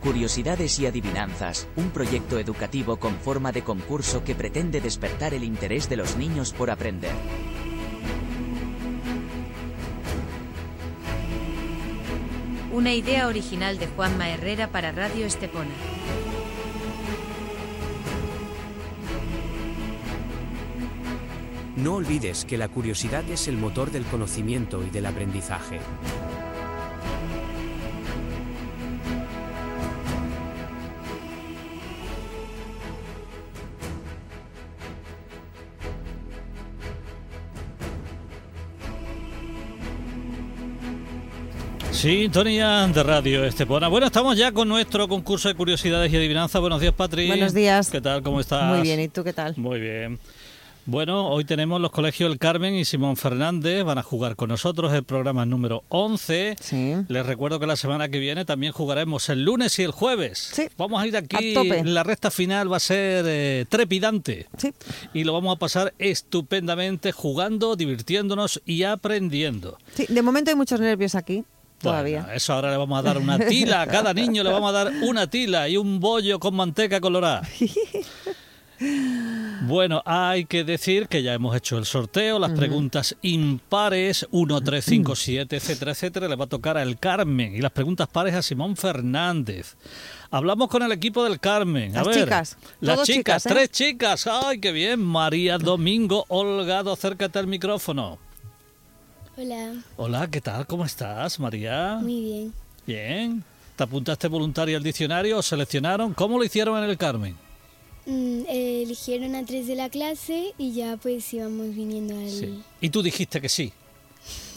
Curiosidades y Adivinanzas, un proyecto educativo con forma de concurso que pretende despertar el interés de los niños por aprender. Una idea original de Juanma Herrera para Radio Estepona. No olvides que la curiosidad es el motor del conocimiento y del aprendizaje. Sintonía de Radio Estepona. Bueno, estamos ya con nuestro concurso de curiosidades y adivinanzas. Buenos días, Patri. Buenos días. ¿Qué tal? ¿Cómo estás? Muy bien, ¿y tú qué tal? Muy bien. Bueno, hoy tenemos los colegios El Carmen y Simón Fernández. Van a jugar con nosotros el programa número 11. Sí. Les recuerdo que la semana que viene también jugaremos el lunes y el jueves. Sí. Vamos a ir aquí. A tope. La recta final va a ser eh, trepidante. Sí. Y lo vamos a pasar estupendamente jugando, divirtiéndonos y aprendiendo. Sí, de momento hay muchos nervios aquí. Todavía. Bueno, eso ahora le vamos a dar una tila. A cada niño le vamos a dar una tila y un bollo con manteca colorada. Bueno, hay que decir que ya hemos hecho el sorteo, las preguntas impares, 1, 3, 5, 7, etcétera, etcétera, le va a tocar al Carmen y las preguntas pares a Simón Fernández. Hablamos con el equipo del Carmen. A Las ver, chicas, Las chicas, ¿eh? tres chicas. ¡Ay, qué bien! María Domingo Holgado, acércate al micrófono. Hola, Hola, ¿qué tal? ¿Cómo estás, María? muy bien. Bien. ¿Te apuntaste voluntaria al diccionario? ¿Os seleccionaron? ¿Cómo lo hicieron en el Carmen? Mm, eh, eligieron a tres de la clase y ya pues íbamos viniendo al... Y tú dijiste que sí.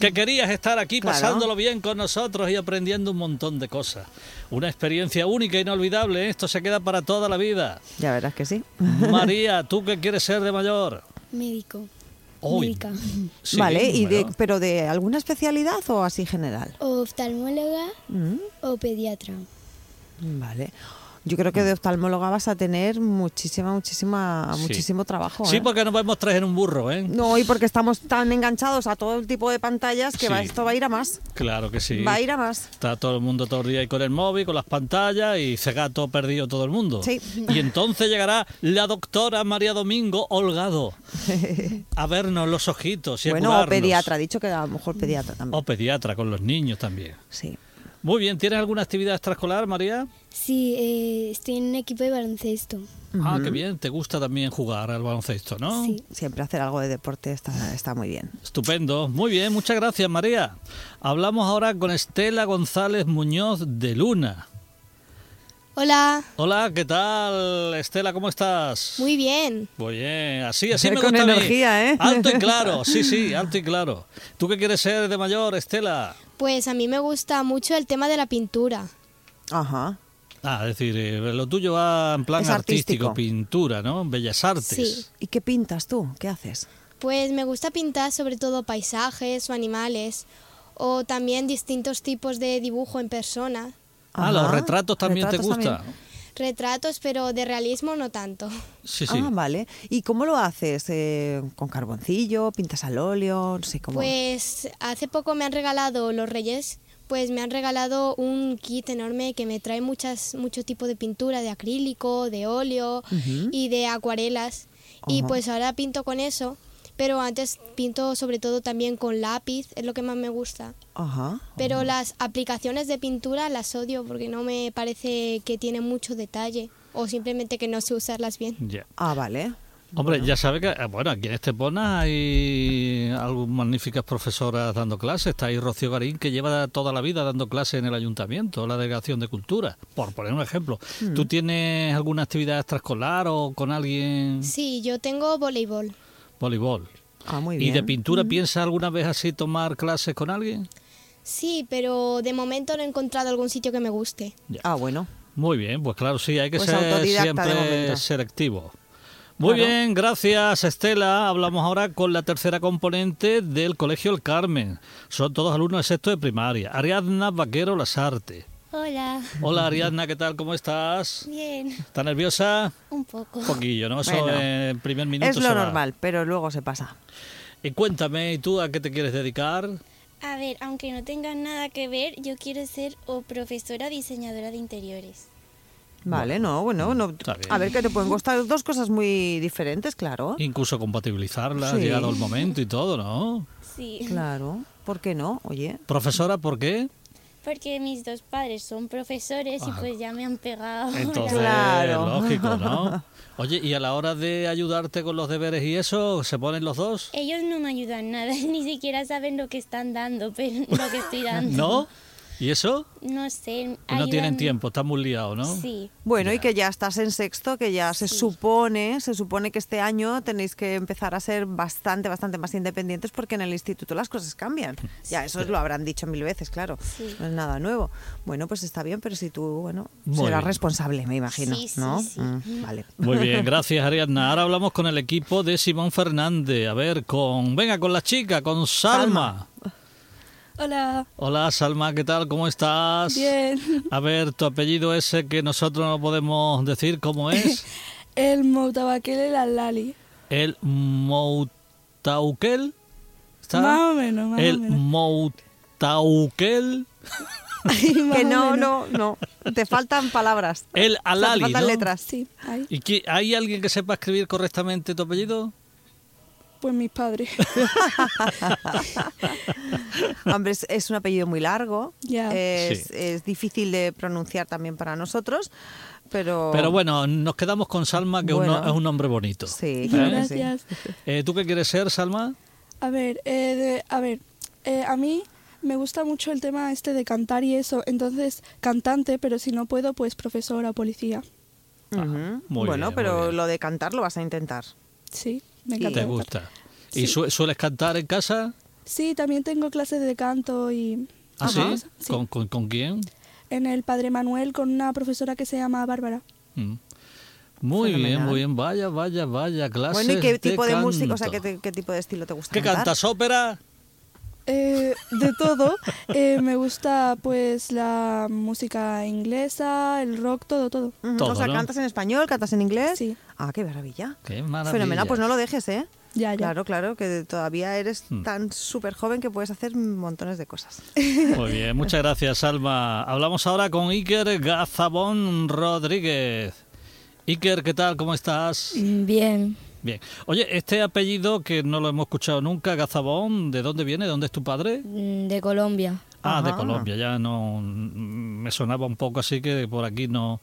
Que querías estar aquí Claro. pasándolo bien con nosotros y aprendiendo un montón de cosas. Una experiencia única e inolvidable. ¿eh? Esto se queda para toda la vida. Ya verás que sí. María, ¿tú qué quieres ser de mayor? Médico. Médica. sí, vale, y de, bueno. pero de alguna especialidad o así general. Oftalmóloga Mm, o pediatra. Vale. Yo creo que de oftalmóloga vas a tener muchísima, muchísima, Sí. muchísimo trabajo. Sí, ¿eh? porque nos vemos tres en un burro, ¿eh? No, y porque estamos tan enganchados a todo el tipo de pantallas que va, esto va a ir a más. Claro que sí. Va a ir a más. Está todo el mundo todo el día ahí con el móvil, con las pantallas y cegato perdido todo el mundo. Sí. Y entonces llegará la doctora María Domingo Holgado a vernos los ojitos y a Bueno, o pediatra, ha dicho que a lo mejor pediatra también. O pediatra con los niños también. Sí. Muy bien, ¿tienes alguna actividad extraescolar, María? Sí, eh, estoy en un equipo de baloncesto. Ah, qué bien, te gusta también jugar al baloncesto, ¿no? Sí. Siempre hacer algo de deporte está, está muy bien. Estupendo, muy bien, muchas gracias, María. Hablamos ahora con Estela González Muñoz de Luna. Hola, Hola, ¿qué tal, Estela? ¿Cómo estás? muy bien. Muy bien, así, así me Con gusta a mí. energía, ¿eh? Alto y claro, sí, sí, alto y claro. ¿Tú qué quieres ser de mayor, Estela? Pues a mí me gusta mucho el tema de la pintura. Ajá. Ah, es decir, eh, lo tuyo va en plan Es artístico, artístico. pintura, ¿no? Bellas artes. Sí. ¿Y qué pintas tú? ¿Qué haces? Pues me gusta pintar sobre todo paisajes o animales o también distintos tipos de dibujo en persona. Ah, los retratos también te gustan. Retratos, pero de realismo no tanto. Sí, sí. Ah, vale. ¿Y cómo lo haces? Eh, ¿Con carboncillo? ¿Pintas al óleo? No sé cómo. Pues hace poco me han regalado los reyes, pues me han regalado un kit enorme que me trae muchas, mucho tipo de pintura, de acrílico, de óleo y de acuarelas. Y pues ahora pinto con eso, pero antes pinto sobre todo también con lápiz, es lo que más me gusta. Ajá. Pero las aplicaciones de pintura las odio porque no me parece que tienen mucho detalle o simplemente que no sé usarlas bien. Ah, vale. Hombre, ya sabe que, eh, bueno, aquí en Estepona hay algunas magníficas profesoras dando clases. Está ahí Rocío Garín, que lleva toda la vida dando clases en el ayuntamiento, la delegación de cultura, por poner un ejemplo. Hmm. ¿Tú tienes alguna actividad extraescolar o con alguien? Sí, yo tengo voleibol. Voleibol. Ah, muy ¿Y de pintura piensas alguna vez así tomar clases con alguien? Sí, pero de momento no he encontrado algún sitio que me guste. Ah, bueno. Muy bien, pues claro, sí, hay que Pues ser siempre selectivo. Muy Claro. bien, gracias Estela. Hablamos ahora con la tercera componente del Colegio El Carmen. Son todos alumnos de sexto de primaria. Ariadna Vaquero Lasarte. Hola. Hola Ariadna, ¿qué tal? ¿Cómo estás? Bien, ¿Estás nerviosa? un poco. Un poquillo, ¿no? Eso Bueno, en primer minuto Es se lo normal, pero luego se pasa. Y cuéntame, ¿y tú a qué te quieres dedicar? A ver, aunque no tenga nada que ver, yo quiero ser o profesora diseñadora de interiores. Vale, no, bueno, no, a ver que te pueden gustar dos cosas muy diferentes, claro. Incluso compatibilizarla, Sí. llegado el momento y todo, ¿no? Sí, Claro, ¿por qué no? Oye, Profesora, ¿por qué? Porque mis dos padres son profesores y Ah. pues ya me han pegado. Entonces, Claro. lógico, ¿no? Oye, y a la hora de ayudarte con los deberes y eso, ¿se ponen los dos? Ellos no me ayudan nada, ni siquiera saben lo que están dando, pero lo que estoy dando. ¿No? ¿Y eso? No sé. Que no tienen tiempo, están muy liados, ¿no? Sí. bueno, y Ya. que ya estás en sexto, que ya se Sí. supone, se supone que este año tenéis que empezar a ser bastante, bastante más independientes porque en el instituto las cosas cambian. Ya, eso lo habrán dicho mil veces, claro. Sí. No es nada nuevo. Bueno, pues está bien, pero si tú, bueno, Muy serás bien. responsable, me imagino, Sí, sí, ¿no? sí. Mm, vale. Muy bien, gracias Ariadna. Ahora hablamos con el equipo de Simón Fernández. A ver, con. Venga, con la chica, con Salma. Hola, Hola Salma, ¿qué tal? ¿Cómo estás? bien. A ver, tu apellido ese que nosotros no podemos decir cómo es. El Moutabaquele la Lali. El Moutauquel. ¿Está? Más o menos, más El o menos. Moutauquel. Que no, no, no. Te faltan palabras. El O sea, te Alali, faltan ¿no? letras. Sí, ahí. ¿Y qué- hay alguien que sepa escribir correctamente tu apellido? Pues mis padres. Hombre, es, es un apellido muy largo. Ya. Es, Sí. es difícil de pronunciar también para nosotros, pero... Pero bueno, nos quedamos con Salma, que uno- es un nombre bonito. Sí, sí. Gracias. Eh, ¿Tú qué quieres ser, Salma? A ver, eh, de- a ver, eh, a mí me gusta mucho el tema este de cantar y eso. Entonces, cantante, pero si no puedo, pues profesora o policía. Muy bueno, bien, muy pero bien. lo de cantar lo vas a intentar. Sí, me Y- encanta. ¿Te cantar. gusta? ¿Y Sí. su- sueles cantar en casa? Sí, también tengo clases de canto y... ¿Ah, sí? ¿Con, con, con quién? En el Padre Manuel con una profesora que se llama Bárbara. Mm. Muy bien, muy bien. Vaya, vaya, vaya. Clases bueno, ¿y qué tipo de, música, o sea, ¿qué, qué tipo de estilo te gusta ¿Qué cantar? cantas? ¿Ópera? Eh, de todo. Eh, me gusta pues la música inglesa, el rock, todo, todo. O sea, ¿no? ¿cantas en español? ¿Cantas en inglés? Sí. Ah, qué maravilla. Qué maravilla. Fenomenal, pues no lo dejes, ¿eh? Ya, ya. Claro, claro, que todavía eres Hmm. tan súper joven que puedes hacer montones de cosas. Muy bien, muchas gracias, Alma. Hablamos ahora con Iker Gazabón Rodríguez. Iker, ¿qué tal? ¿Cómo estás? Bien, Bien. Oye, este apellido que no lo hemos escuchado nunca, Gazabón, ¿de dónde viene? ¿De dónde es tu padre? mm, de Colombia. Ah, de. Colombia, ya no me sonaba un poco así que por aquí no.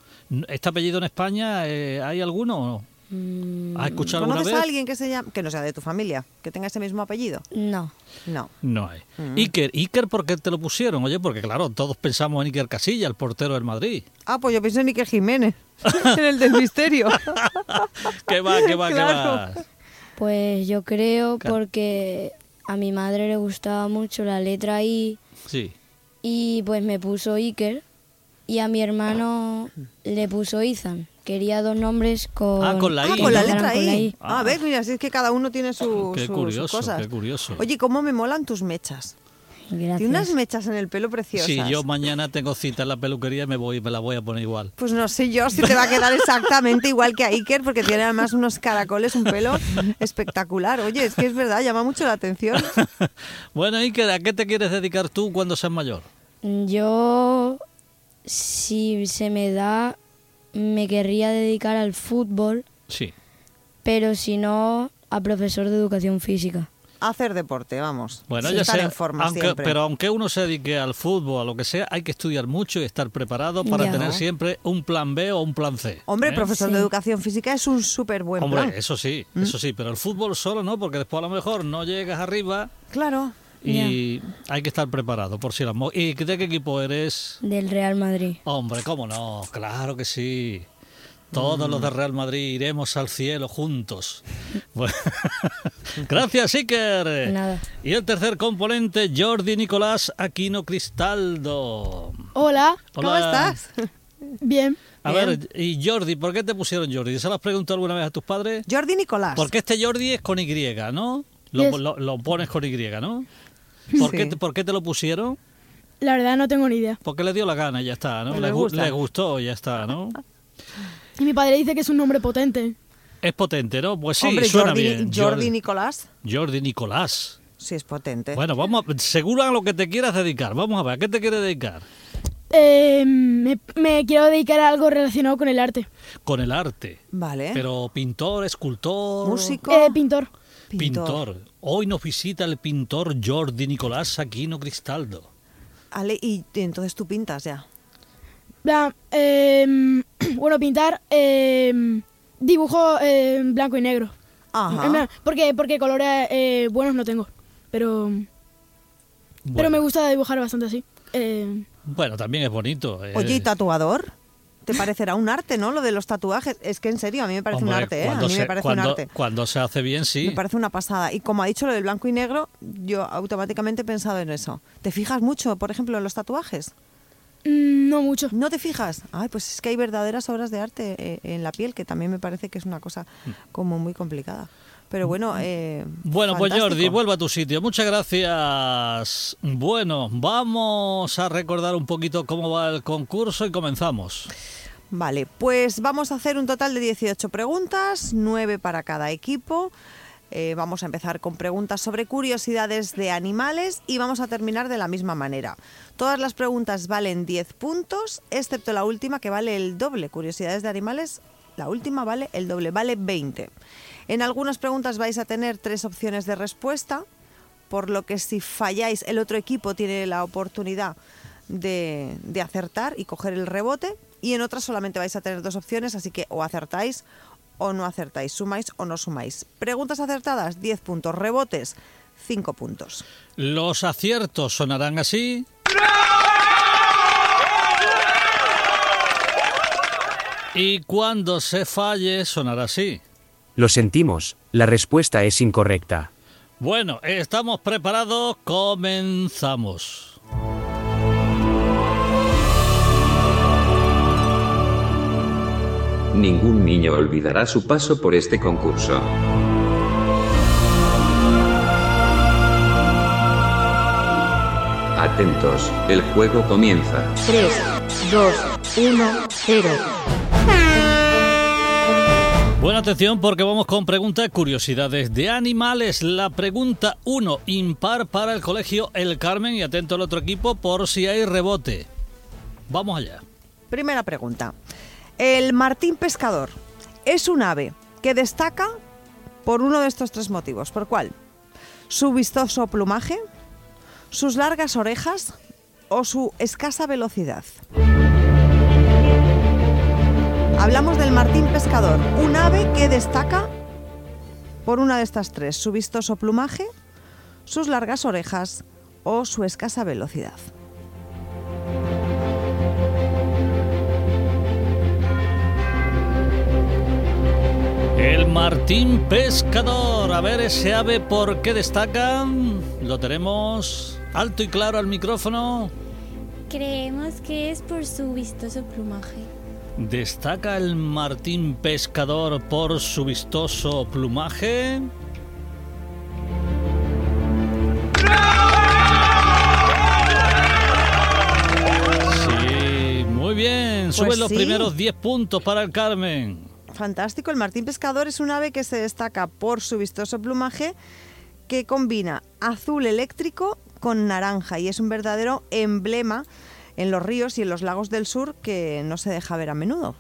¿Este apellido en España eh, hay alguno Mm, ¿Has escuchado alguna ¿Conoces vez? a alguien que se llama, que no sea de tu familia, que tenga ese mismo apellido? No, No. No hay. Mm. Iker, Iker, ¿por qué te lo pusieron? Oye, porque claro, todos pensamos en Iker Casilla, el portero del Madrid. Ah, pues yo pienso en Iker Jiménez, en el del misterio. ¿Qué va, qué va, Claro. qué va? pues yo creo Claro. porque a mi madre le gustaba mucho la letra I Sí. y pues me puso Iker y a mi hermano le puso Ethan. Quería dos nombres con... Ah, con la Ah, I. con la letra con la I. Ah, ves, mira, si es que cada uno tiene su, Qué su- sus curioso, cosas. qué curioso. Oye, ¿cómo me molan tus mechas? Gracias. Tiene unas mechas en el pelo preciosas. Sí, yo mañana tengo cita en la peluquería y me voy me la voy a poner igual. Pues no sé yo si te va a quedar exactamente igual que a Iker, porque tiene además unos caracoles, un pelo espectacular. Oye, es que es verdad, llama mucho la atención. bueno, Iker, ¿a qué te quieres dedicar tú cuando seas mayor? Yo, si se me da, me querría dedicar al fútbol, Sí. pero si no, a profesor de educación física. Hacer deporte, vamos. Bueno, Sí, ya estar sea, en forma aunque, siempre. pero aunque uno se dedique al fútbol, a lo que sea, hay que estudiar mucho y estar preparado para Ya. tener siempre un plan B o un plan C. Hombre, ¿eh? profesor Sí. de educación física es un súper buen Hombre, plan. eso sí, ¿Mm? eso sí, pero el fútbol solo no, porque después a lo mejor no llegas arriba Claro. Y hay que estar preparado por si las mo- ¿Y de qué equipo eres? Del Real Madrid. Hombre, cómo no, claro que sí. Todos los de Real Madrid iremos al cielo juntos. Bueno, Gracias, Iker. Nada. Y el tercer componente, Jordi Nicolás Aquino Cristaldo. Hola, ¿Cómo Hola. estás? bien. A Bien. ver, y Jordi, ¿por qué te pusieron Jordi? ¿Se lo has preguntado alguna vez a tus padres? Jordi Nicolás. Porque este Jordi es con Y, ¿no? Lo, Yes. lo- lo pones con Y, ¿no? ¿Por, Sí. qué, te- ¿Por qué te lo pusieron? La verdad no tengo ni idea. Porque le dio la gana y ya está, ¿no? Le Le, gu- gusta. le gustó y ya está, ¿no? Y mi padre dice que es un nombre potente. Es potente, ¿no? Pues sí, Hombre, suena Jordi, bien. Jordi Nicolás. Jordi Nicolás. Sí, es potente. Bueno, vamos a, seguro a lo que te quieras dedicar. Vamos a ver, ¿a qué te quieres dedicar? Eh, me, me quiero dedicar a algo relacionado con el arte. Con el arte. Vale. Pero pintor, escultor. Músico. Eh, pintor. Pintor. Hoy nos visita el pintor Jordi Nicolás Aquino Cristaldo. Ale, y entonces tú pintas ya. Bla- eh, bueno, pintar eh, dibujo eh, en blanco y negro. Ajá. Porque, porque colores eh, buenos no tengo. Pero, pero me gusta dibujar bastante así. Eh, Bueno, también es bonito. eh. Oye, ¿y tatuador? ¿Te parecerá un arte, no? Lo de los tatuajes. Es que en serio, a mí me parece un arte, ¿eh? A cuando mí se- me parece cuando- un arte. Cuando se hace bien, sí. Me parece una pasada. Y como ha dicho lo del blanco y negro, yo automáticamente he pensado en eso. ¿Te fijas mucho, por ejemplo, en los tatuajes? mm, no mucho. ¿No te fijas? Ay, pues es que hay verdaderas obras de arte eh, en la piel, que también me parece que es una cosa como muy complicada. Pero bueno, eh, Bueno, pues. Jordi, vuelve a tu sitio. Muchas gracias. Bueno, vamos a recordar un poquito cómo va el concurso y comenzamos. Vale, pues vamos a hacer un total de 18 preguntas, 9 para cada equipo. Eh, vamos a empezar con preguntas sobre curiosidades de animales y vamos a terminar de la misma manera. Todas las preguntas valen 10 puntos, excepto la última que vale el doble. Curiosidades de animales, la última vale el doble, vale 20. En algunas preguntas vais a tener tres opciones de respuesta, por lo que si falláis el otro equipo tiene la oportunidad de, de acertar y coger el rebote y en otras solamente vais a tener dos opciones, así que o acertáis o no acertáis, sumáis o no sumáis. Preguntas acertadas, 10 puntos, rebotes, 5 puntos. Los aciertos sonarán así. Y cuando se falle, sonará así. Lo sentimos, la respuesta es incorrecta. Bueno, estamos preparados, comenzamos. Ningún niño olvidará su paso por este concurso. Atentos, el juego comienza. 3, 2, 1, 0. Buena atención porque vamos con preguntas curiosidades de animales. La pregunta 1, impar para el colegio El Carmen y atento al otro equipo por si hay rebote. Vamos allá. Primera pregunta. El martín pescador es un ave que destaca por uno de estos tres motivos. ¿Por cuál? Su vistoso plumaje, sus largas orejas o su escasa velocidad. Hablamos del martín pescador, un ave que destaca por una de estas tres, su vistoso plumaje, sus largas orejas o su escasa velocidad. El martín pescador. A ver ese ave por qué destaca. Lo tenemos alto y claro al micrófono. Creemos que es por su vistoso plumaje. Destaca el martín pescador por su vistoso plumaje. Sí, muy bien. Suben Pues los sí. primeros 10 puntos para el Carmen. Fantástico, el martín pescador es un ave que se destaca por su vistoso plumaje que combina azul eléctrico con naranja y es un verdadero emblema en los ríos y en los lagos del sur que no se deja ver a menudo.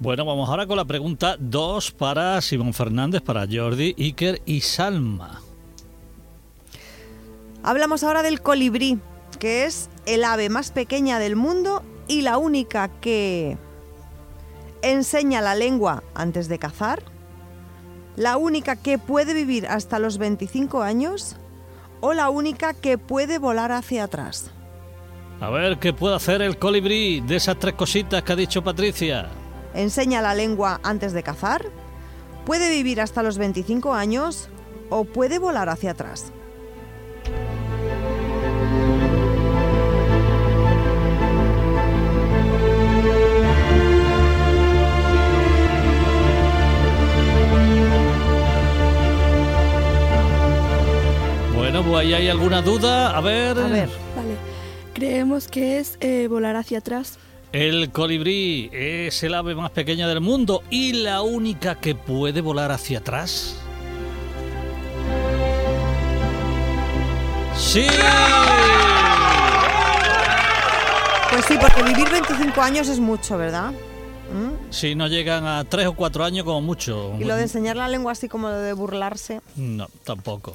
Bueno, vamos ahora con la pregunta 2 para Simón Fernández, para Jordi, Iker y Salma. Hablamos ahora del colibrí, que es el ave más pequeña del mundo y la única que enseña la lengua antes de cazar, la única que puede vivir hasta los 25 años o la única que puede volar hacia atrás. A ver qué puede hacer el colibrí de esas tres cositas que ha dicho Patricia. Enseña la lengua antes de cazar, puede vivir hasta los 25 años o puede volar hacia atrás. Bueno, pues ahí hay alguna duda. A ver. A ver. Vale. Creemos que es eh, volar hacia atrás. El colibrí es el ave más pequeña del mundo y la única que puede volar hacia atrás. Sí. Pues sí, porque vivir 25 años es mucho, ¿verdad? ¿Mm? Si no llegan a tres o cuatro años como mucho. Y lo de enseñar la lengua así como lo de burlarse. No, tampoco.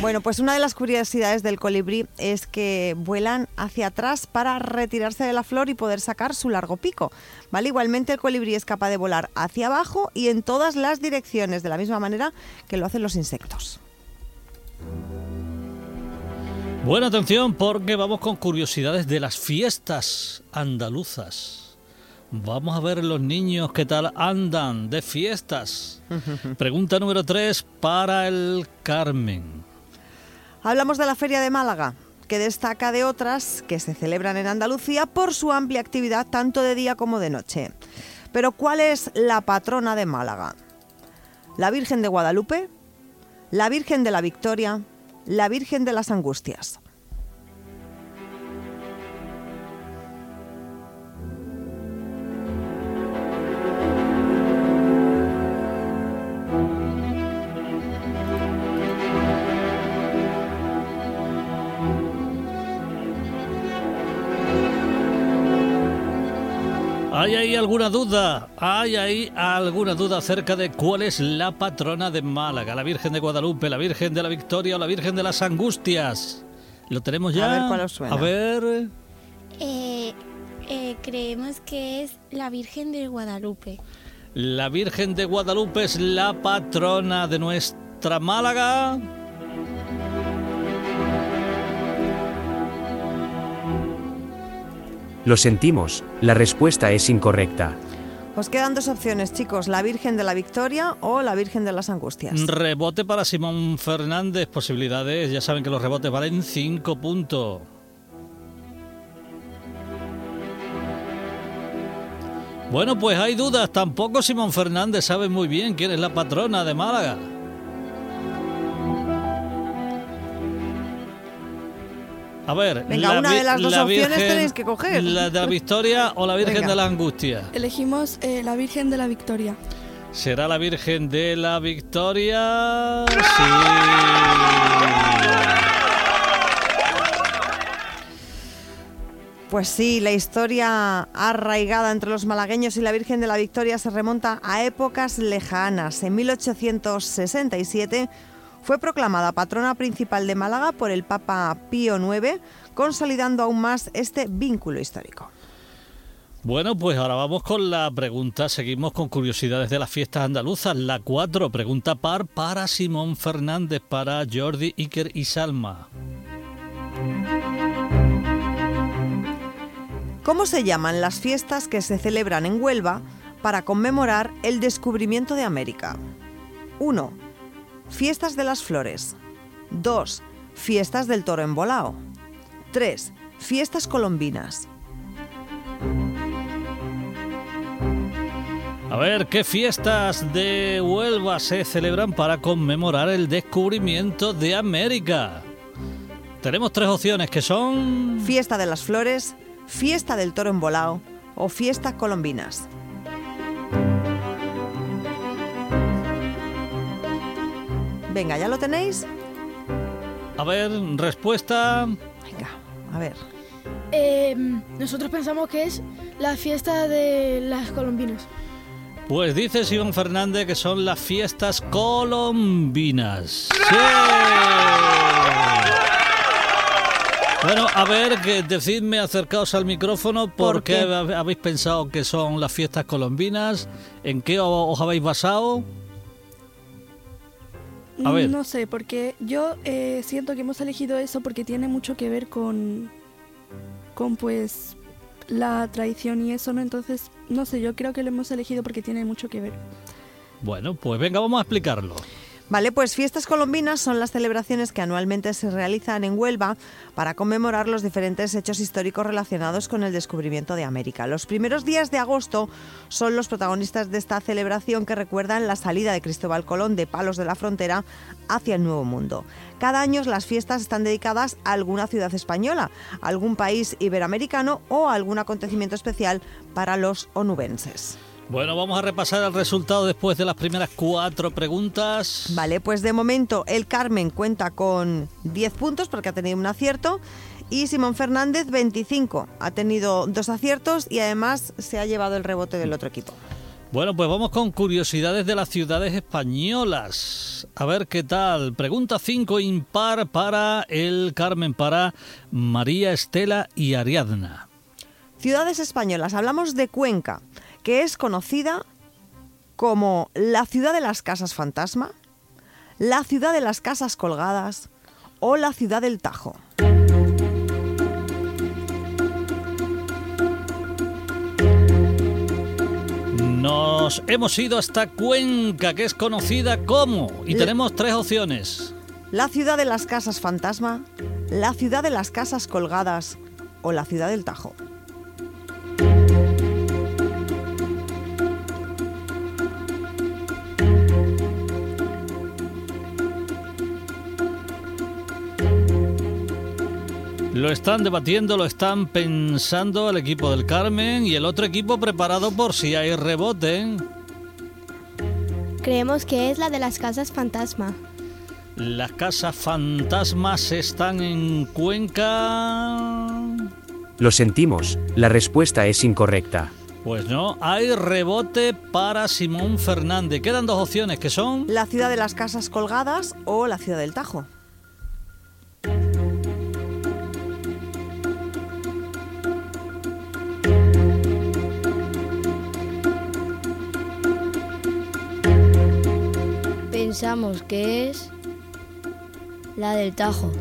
Bueno, pues una de las curiosidades del colibrí es que vuelan hacia atrás para retirarse de la flor y poder sacar su largo pico. ¿Vale? Igualmente el colibrí es capaz de volar hacia abajo y en todas las direcciones, de la misma manera que lo hacen los insectos. Buena atención porque vamos con curiosidades de las fiestas andaluzas. Vamos a ver los niños qué tal andan de fiestas. Pregunta número 3 para el Carmen. Hablamos de la Feria de Málaga, que destaca de otras que se celebran en Andalucía por su amplia actividad tanto de día como de noche. Pero ¿cuál es la patrona de Málaga? ¿La Virgen de Guadalupe? ¿La Virgen de la Victoria? ¿La Virgen de las Angustias? ¿Hay ahí alguna duda? ¿Hay ahí alguna duda acerca de cuál es la patrona de Málaga? ¿La Virgen de Guadalupe, la Virgen de la Victoria o la Virgen de las Angustias? ¿Lo tenemos ya? A ver cuál os suena. A ver. Eh, eh, creemos que es la Virgen de Guadalupe. La Virgen de Guadalupe es la patrona de nuestra Málaga. Lo sentimos, la respuesta es incorrecta. Os quedan dos opciones, chicos, la Virgen de la Victoria o la Virgen de las Angustias. Rebote para Simón Fernández. Posibilidades, ya saben que los rebotes valen 5 puntos. Bueno, pues hay dudas. Tampoco Simón Fernández sabe muy bien quién es la patrona de Málaga. A ver, Venga, la una de las dos la opciones Virgen- tenéis que coger. ¿La de la Victoria o la Virgen Venga. de la Angustia? Elegimos eh, la Virgen de la Victoria. ¿Será la Virgen de la Victoria? Sí. Pues sí, la historia arraigada entre los malagueños y la Virgen de la Victoria se remonta a épocas lejanas. En 1867 fue proclamada patrona principal de Málaga por el Papa Pío IX, consolidando aún más este vínculo histórico. Bueno, pues ahora vamos con la pregunta. Seguimos con curiosidades de las fiestas andaluzas. La 4, pregunta par para Simón Fernández, para Jordi, Iker y Salma. ¿Cómo se llaman las fiestas que se celebran en Huelva para conmemorar el descubrimiento de América? 1. Fiestas de las Flores. 2. Fiestas del Toro Embolao. 3. Fiestas colombinas. A ver, ¿qué fiestas de Huelva se celebran para conmemorar el descubrimiento de América? Tenemos tres opciones que son... Fiesta de las Flores, Fiesta del Toro Embolao o Fiestas colombinas. Venga, ¿ya lo tenéis? A ver, respuesta... Venga, a ver. Eh, nosotros pensamos que es la fiesta de las colombinas. Pues dice Simón Fernández que son las fiestas colombinas. ¡Sí! Bueno, a ver, que decidme acercaos al micrófono ¿Por por qué qué? hab- habéis pensado que son las fiestas colombinas, en qué os habéis basado. A ver. No sé, porque yo eh, siento que hemos elegido eso porque tiene mucho que ver con, con pues la tradición y eso, ¿no? Entonces, no sé, yo creo que lo hemos elegido porque tiene mucho que ver. Bueno, pues venga, vamos a explicarlo. Vale, pues fiestas colombinas son las celebraciones que anualmente se realizan en Huelva para conmemorar los diferentes hechos históricos relacionados con el descubrimiento de América. Los primeros días de agosto son los protagonistas de esta celebración que recuerdan la salida de Cristóbal Colón de Palos de la Frontera hacia el Nuevo Mundo. Cada año las fiestas están dedicadas a alguna ciudad española, a algún país iberoamericano o a algún acontecimiento especial para los onubenses. Bueno, vamos a repasar el resultado después de las primeras cuatro preguntas. Vale, pues de momento el Carmen cuenta con 10 puntos porque ha tenido un acierto y Simón Fernández 25. Ha tenido dos aciertos y además se ha llevado el rebote del otro equipo. Bueno, pues vamos con curiosidades de las ciudades españolas. A ver qué tal. Pregunta 5 impar para el Carmen, para María Estela y Ariadna. Ciudades españolas. Hablamos de Cuenca, que es conocida como la ciudad de las casas fantasma, la ciudad de las casas colgadas o la ciudad del Tajo. Nos hemos ido hasta Cuenca, que es conocida como, y tenemos tres opciones. La ciudad de las casas fantasma, la ciudad de las casas colgadas o la ciudad del Tajo. Lo están debatiendo, lo están pensando el equipo del Carmen y el otro equipo preparado por si hay rebote. Creemos que es la de las casas fantasma. Las casas fantasmas están en Cuenca. Lo sentimos, la respuesta es incorrecta. Pues no, hay rebote para Simón Fernández. Quedan dos opciones que son... La ciudad de las casas colgadas o la ciudad del Tajo. Pensamos que es la del Tajo.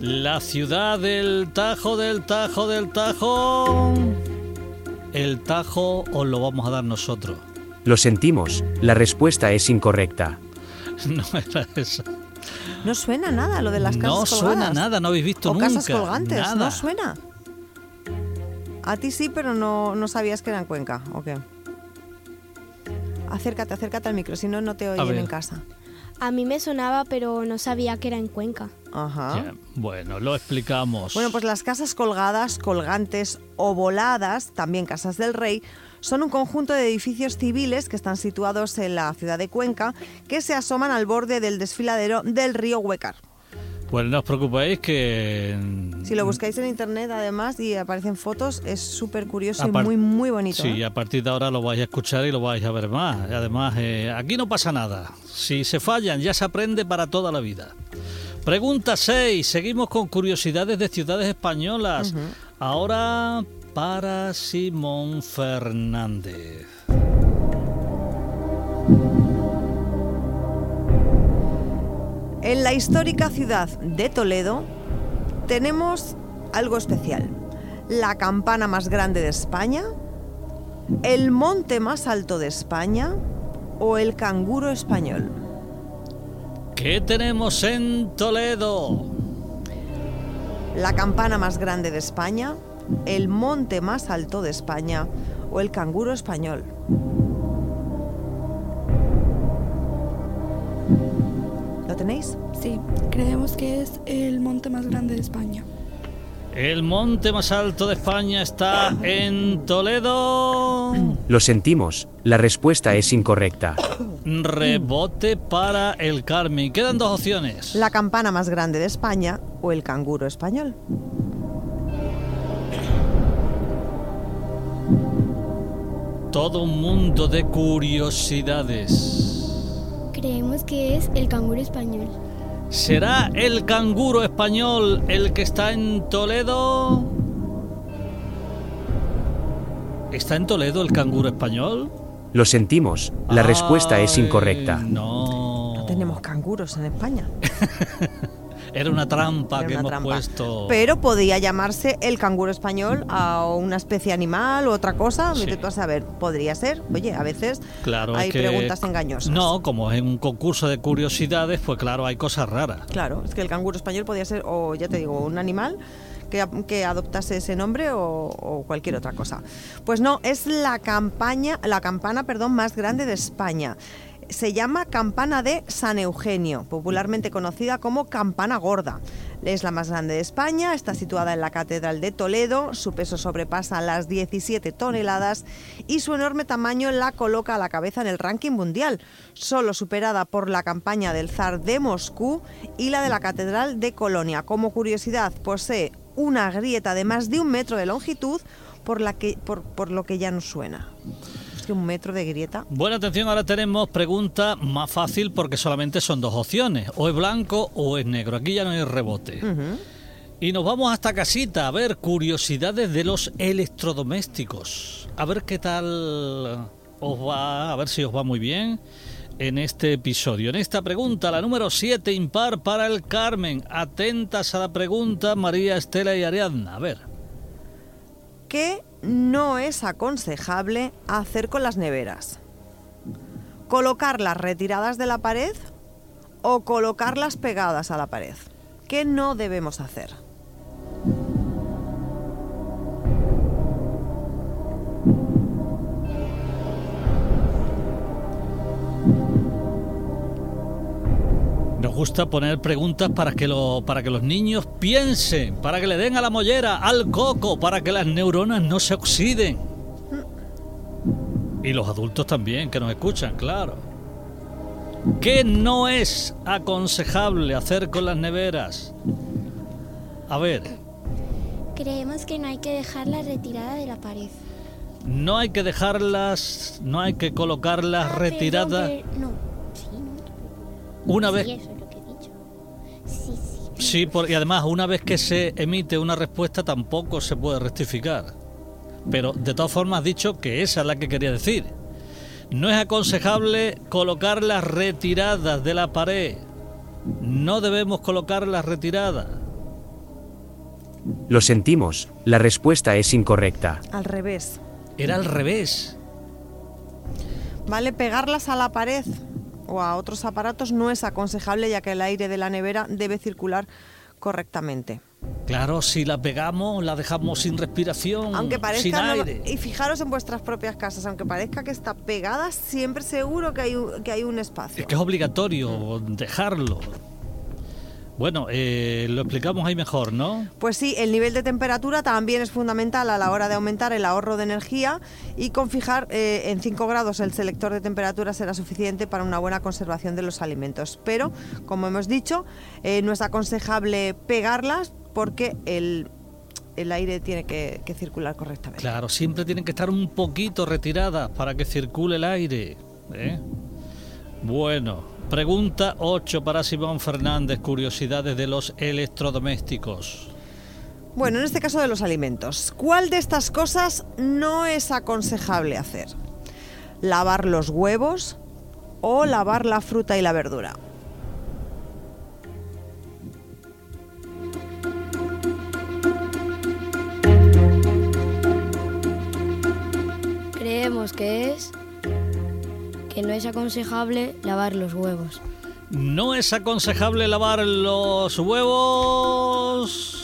La ciudad del Tajo, del Tajo, del Tajo. El Tajo os lo vamos a dar nosotros. Lo sentimos, la respuesta es incorrecta. No era esa. No suena nada lo de las casas No colgadas. suena nada, no habéis visto o nunca. casas colgantes, nada. no suena. A ti sí, pero no, no sabías que era en Cuenca, ¿o qué? Acércate, acércate al micro, si no, no te oyen en casa. A mí me sonaba, pero no sabía que era en Cuenca. Ajá. Bueno, lo explicamos. Bueno, pues las casas colgadas, colgantes o voladas, también casas del rey, son un conjunto de edificios civiles que están situados en la ciudad de Cuenca que se asoman al borde del desfiladero del río Huecar. Pues no os preocupéis que... Si lo buscáis en internet además y aparecen fotos, es súper curioso y muy, muy bonito. Sí, ¿eh? a partir de ahora lo vais a escuchar y lo vais a ver más. Además, eh, aquí no pasa nada. Si se fallan, ya se aprende para toda la vida. Pregunta 6. Seguimos con curiosidades de ciudades españolas. Ahora para Simón Fernández. En la histórica ciudad de Toledo tenemos algo especial. La campana más grande de España, el monte más alto de España o el canguro español. ¿Qué tenemos en Toledo? La campana más grande de España, el monte más alto de España o el canguro español. ¿Lo tenéis? Sí, creemos que es el monte más grande de España. El monte más alto de España está en Toledo. Lo sentimos, la respuesta es incorrecta. Rebote para el Carmen. Quedan dos opciones. La campana más grande de España o el canguro español. Todo un mundo de curiosidades. Creemos que es el canguro español. ¿Será el canguro español el que está en Toledo? ¿Está en Toledo el canguro español? Lo sentimos, la respuesta es Ay, incorrecta. No. No tenemos canguros en España. Era una trampa Era que una hemos trampa. puesto. Pero podía llamarse el canguro español a una especie animal o otra cosa. Sí. Vete tú a saber, podría ser. Oye, a veces Claro, hay que- preguntas engañosas. No, como es un concurso de curiosidades, pues claro, hay cosas raras. Claro, es que el canguro español podía ser, o ya te digo, un animal que, que adoptase ese nombre o, o cualquier otra cosa. Pues no, es la campaña, la campana, perdón, más grande de España. Se llama campana de San Eugenio, popularmente conocida como campana gorda. Es la más grande de España, está situada en la Catedral de Toledo, su peso sobrepasa las 17 toneladas y su enorme tamaño la coloca a la cabeza en el ranking mundial, solo superada por la campaña del zar de Moscú y la de la Catedral de Colonia. Como curiosidad, posee una grieta de más de un metro de longitud, por, la que, por, por lo que ya no suena. Es que un metro de grieta. Buena atención, ahora tenemos pregunta más fácil porque solamente son dos opciones, o es blanco o es negro. Aquí ya no hay rebote. Y nos vamos hasta casita a ver curiosidades de los electrodomésticos. A ver qué tal os va, a ver si os va muy bien en este episodio. En esta pregunta, la número 7 impar para el Carmen. Atentas a la pregunta, María, Estela y Ariadna. A ver. ¿Qué no es aconsejable hacer con las neveras? ¿Colocarlas retiradas de la pared o colocarlas pegadas a la pared? ¿Qué no debemos hacer? Gusta poner preguntas para que, lo, para que los niños piensen, para que le den a la mollera, al coco, para que las neuronas no se oxiden. Y los adultos también, que nos escuchan, claro. ¿Qué no es aconsejable hacer con las neveras? A ver, Creemos que no hay que dejarla retirada de la pared. no hay que dejarlas, no hay que colocarlas Ah, retiradas. perdón, pero- no, sí, no. Una Sí, vez, eso Sí, sí. sí, por- y además una vez que se emite una respuesta tampoco se puede rectificar. Pero de todas formas has dicho que esa es la que quería decir. No es aconsejable colocarlas retiradas de la pared. No debemos colocarlas retiradas. Lo sentimos, la respuesta es incorrecta. Al revés. Era al revés. ¿Vale? Pegarlas a la pared o a otros aparatos no es aconsejable ya que el aire de la nevera debe circular correctamente. Claro, si la pegamos, la dejamos sin respiración, Aunque sin parezca, no- aire. y fijaros en vuestras propias casas, aunque parezca que está pegada, siempre seguro que hay un, que hay un espacio. Es que es obligatorio dejarlo. Bueno, eh, lo explicamos ahí mejor, ¿no? Pues sí, el nivel de temperatura también es fundamental a la hora de aumentar el ahorro de energía y con fijar eh, en 5 grados el selector de temperatura será suficiente para una buena conservación de los alimentos. Pero, como hemos dicho, eh, no es aconsejable pegarlas porque el, el aire tiene que, que circular correctamente. Claro, siempre tienen que estar un poquito retiradas para que circule el aire. ¿eh? Bueno, pregunta 8 para Simón Fernández, curiosidades de los electrodomésticos. Bueno, en este caso de los alimentos, ¿cuál de estas cosas no es aconsejable hacer? ¿Lavar los huevos o lavar la fruta y la verdura? Creemos que es que no es aconsejable lavar los huevos. No es aconsejable lavar los huevos.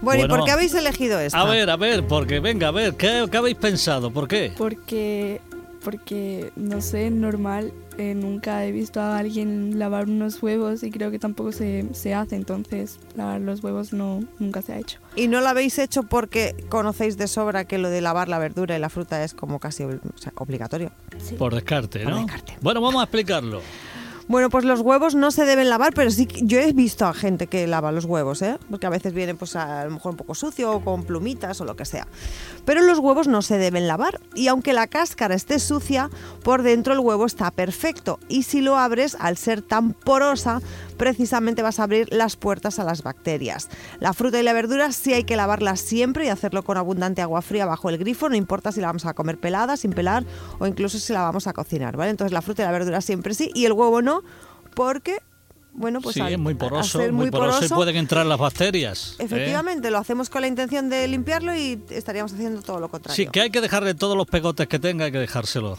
Bueno, ¿y por qué habéis elegido esto? A ver, a ver, porque venga, a ver, ¿qué, qué habéis pensado? ¿Por qué? Porque, porque no sé, normal, eh, nunca he visto a alguien lavar unos huevos y creo que tampoco se, se hace, entonces lavar los huevos no, nunca se ha hecho. Y no lo habéis hecho porque conocéis de sobra que lo de lavar la verdura y la fruta es como casi o sea, obligatorio. Por descarte, Por ¿no? descarte. Bueno, vamos a explicarlo. Bueno, pues los huevos no se deben lavar, pero sí yo he visto a gente que lava los huevos, ¿eh? Porque a veces vienen pues a, lo mejor un poco sucio o con plumitas o lo que sea. Pero los huevos no se deben lavar y aunque la cáscara esté sucia, por dentro el huevo está perfecto y si lo abres al ser tan porosa, precisamente vas a abrir las puertas a las bacterias. La fruta y la verdura sí hay que lavarlas siempre y hacerlo con abundante agua fría bajo el grifo, no importa si la vamos a comer pelada, sin pelar o incluso si la vamos a cocinar, ¿vale? Entonces la fruta y la verdura siempre sí y el huevo no, porque bueno, pues sí, al- es muy poroso, muy muy poroso, y pueden entrar las bacterias. ¿eh? Efectivamente, lo hacemos con la intención de limpiarlo y estaríamos haciendo todo lo contrario. Sí, que hay que dejarle todos los pegotes que tenga, hay que dejárselo.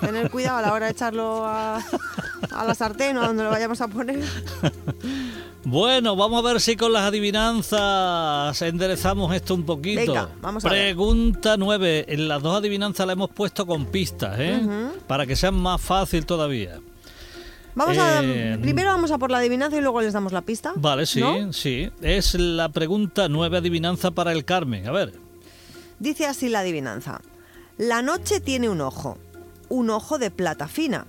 Tener cuidado a la hora de echarlo a, a la sartén o a donde lo vayamos a poner. Bueno, vamos a ver si con las adivinanzas enderezamos esto un poquito. Venga, vamos a ver. Pregunta 9. En las dos adivinanzas la hemos puesto con pistas, ¿eh? Para que sean más fácil todavía. Vamos a, Eh, primero vamos a por la adivinanza y luego les damos la pista. Vale, sí, ¿no? sí. Es la pregunta 9 adivinanza para el Carmen. A ver. Dice así la adivinanza. La noche tiene un ojo, un ojo de plata fina,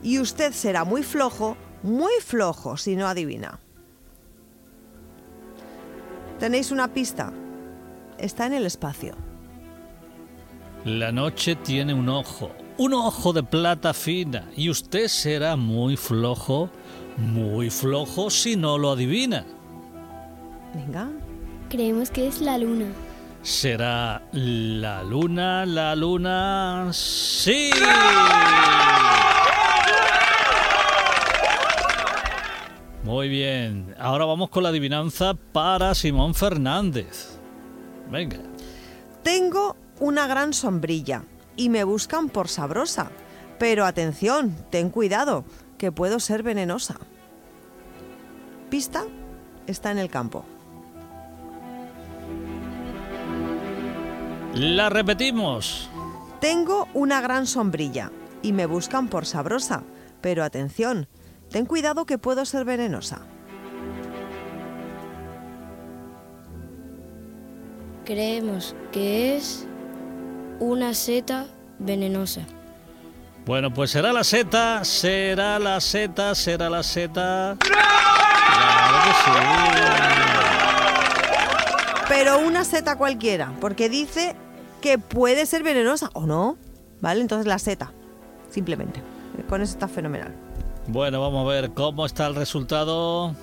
y usted será muy flojo, muy flojo si no adivina. ¿Tenéis una pista? Está en el espacio. La noche tiene un ojo, un ojo de plata fina, y usted será muy flojo, muy flojo si no lo adivina. Venga. Creemos que es la luna. ¿Será la luna, la luna? ¡Sí! Muy bien. Ahora vamos con la adivinanza para Simón Fernández. Venga. Tengo una gran sombrilla y me buscan por sabrosa. Pero atención, ten cuidado, que puedo ser venenosa. Pista está en el campo. La repetimos. Tengo una gran sombrilla y me buscan por sabrosa. Pero atención, ten cuidado que puedo ser venenosa. Creemos que es una seta venenosa. Bueno, pues será la seta, será la seta, será la seta. Claro. Pero una seta cualquiera, porque dice que puede ser venenosa o no. ¿Vale? Entonces la seta, simplemente. Con eso está fenomenal. Bueno, vamos a ver cómo está el resultado.